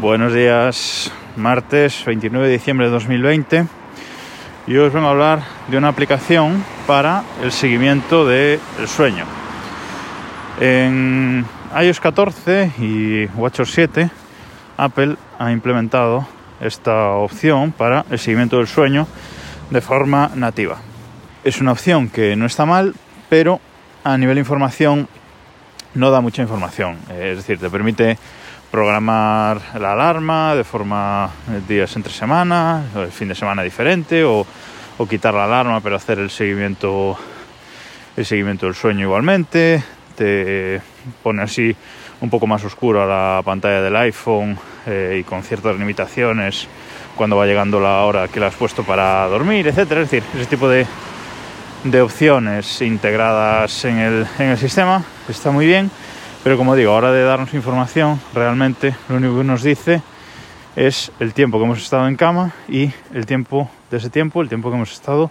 Buenos días, martes 29 de diciembre de 2020. Y hoy os vengo a hablar de una aplicación para el seguimiento del sueño. En iOS 14 y WatchOS 7, Apple ha implementado esta opción para el seguimiento del sueño de forma nativa. Es una opción que no está mal, pero a nivel de información no da mucha información. Es decir, te permite programar la alarma de forma eh, días entre semana, el fin de semana diferente, o, o, quitar la alarma pero hacer el seguimiento, el seguimiento del sueño igualmente. Te pone así un poco más oscuro la pantalla del iPhone eh, y con ciertas limitaciones cuando va llegando la hora que le has puesto para dormir, etcétera. Es decir, ese tipo de, de opciones integradas en el, en el sistema está muy bien pero como digo, a hora de darnos información, realmente lo único que nos dice es el tiempo que hemos estado en cama y el tiempo de ese tiempo, el tiempo que hemos estado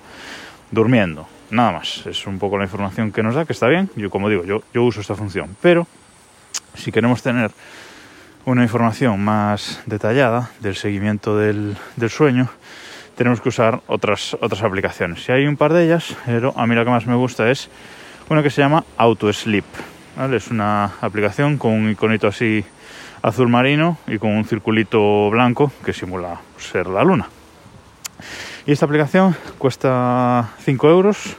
durmiendo. Nada más, es un poco la información que nos da, que está bien. Yo, como digo, yo, yo uso esta función, pero si queremos tener una información más detallada del seguimiento del, del sueño, tenemos que usar otras, otras aplicaciones. Y hay un par de ellas, pero a mí la que más me gusta es una que se llama AutoSleep. Es una aplicación con un iconito así azul marino y con un circulito blanco que simula ser la luna. Y esta aplicación cuesta 5 euros,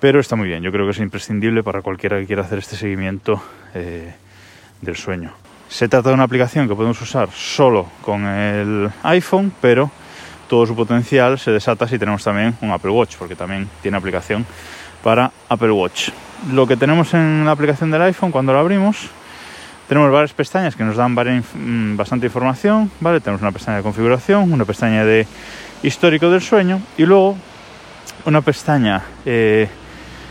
pero está muy bien. Yo creo que es imprescindible para cualquiera que quiera hacer este seguimiento eh, del sueño. Se trata de una aplicación que podemos usar solo con el iPhone, pero todo su potencial se desata si tenemos también un Apple Watch, porque también tiene aplicación para Apple Watch lo que tenemos en la aplicación del iPhone cuando lo abrimos, tenemos varias pestañas que nos dan mm, bastante información, ¿vale? Tenemos una pestaña de configuración, una pestaña de histórico del sueño y luego una pestaña eh,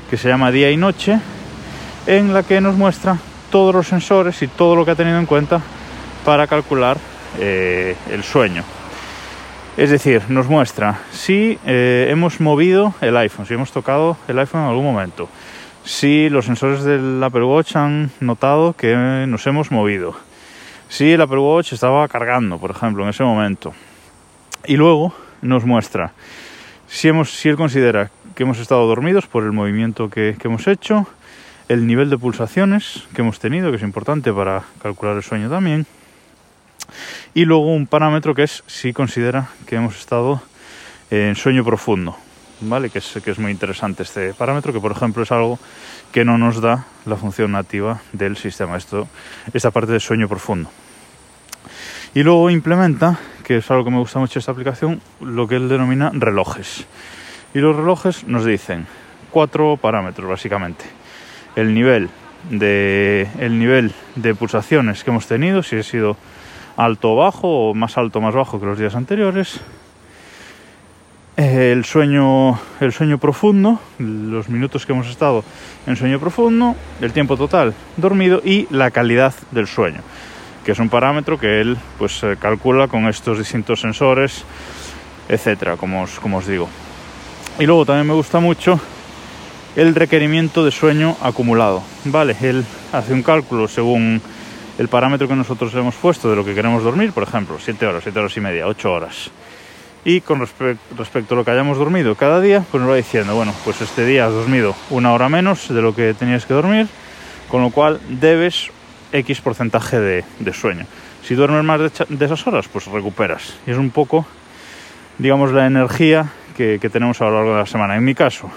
que se llama día y noche en la que nos muestra todos los sensores y todo lo que ha tenido en cuenta para calcular eh, el sueño. Es decir, nos muestra si eh, hemos movido el iPhone, si hemos tocado el iPhone en algún momento, si los sensores del Apple Watch han notado que nos hemos movido, si el Apple Watch estaba cargando, por ejemplo, en ese momento. Y luego nos muestra si, hemos, él considera que hemos estado dormidos por el movimiento que, que hemos hecho, el nivel de pulsaciones que hemos tenido, que es importante para calcular el sueño también, y luego un parámetro que es si considera que hemos estado en sueño profundo. ¿vale? Que es, que es muy interesante este parámetro, que por ejemplo es algo que no nos da la función nativa del sistema, esto, esta parte de sueño profundo. Y luego implementa, que es algo que me gusta mucho esta aplicación, lo que él denomina relojes. Y los relojes nos dicen cuatro parámetros básicamente. El nivel de, el nivel de pulsaciones que hemos tenido, si ha sido alto o bajo o más alto o más bajo que los días anteriores, el sueño, el sueño profundo, los minutos que hemos estado en sueño profundo, el tiempo total dormido y la calidad del sueño, que es un parámetro que él pues calcula con estos distintos sensores, etcétera, como os, como os digo. Y luego también me gusta mucho el requerimiento de sueño acumulado. Vale, él hace un cálculo según el parámetro que nosotros hemos puesto de lo que queremos dormir, por ejemplo, 7 horas, 7 horas y media, 8 horas y con respecto a lo que hayamos dormido cada día, pues nos va diciendo, bueno, pues este día has dormido una hora menos de lo que tenías que dormir, con lo cual debes X porcentaje de, sueño. Si duermes más de, esas horas, pues recuperas. Y es un poco, digamos, la energía que, tenemos a lo largo de la semana. En mi caso,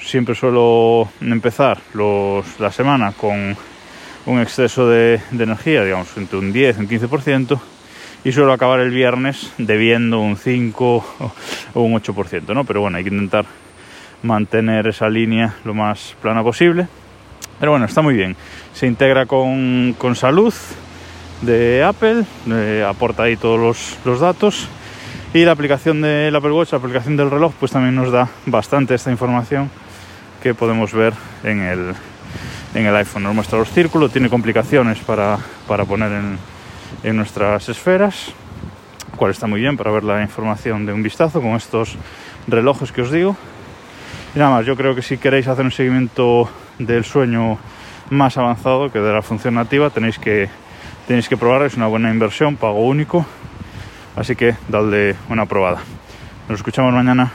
siempre suelo empezar la semana con un exceso de, energía, digamos, entre un 10 y un 15%, y suelo acabar el viernes debiendo un 5 o un 8%, ¿no? Pero bueno, hay que intentar mantener esa línea lo más plana posible. Pero bueno, está muy bien. Se integra con, con salud de Apple, aporta ahí todos los, los, datos y la aplicación del Apple Watch, la aplicación del reloj, pues también nos da bastante esta información que podemos ver en el, en el iPhone. Nos muestra los círculos, tiene complicaciones para, para poner en, en nuestras esferas, cual está muy bien para ver la información de un vistazo con estos relojes que os digo. Y nada más, yo creo que si queréis hacer un seguimiento del sueño más avanzado que de la función nativa, tenéis que Tenéis que probar, es una buena inversión, pago único. Así que dadle una probada. Nos escuchamos mañana.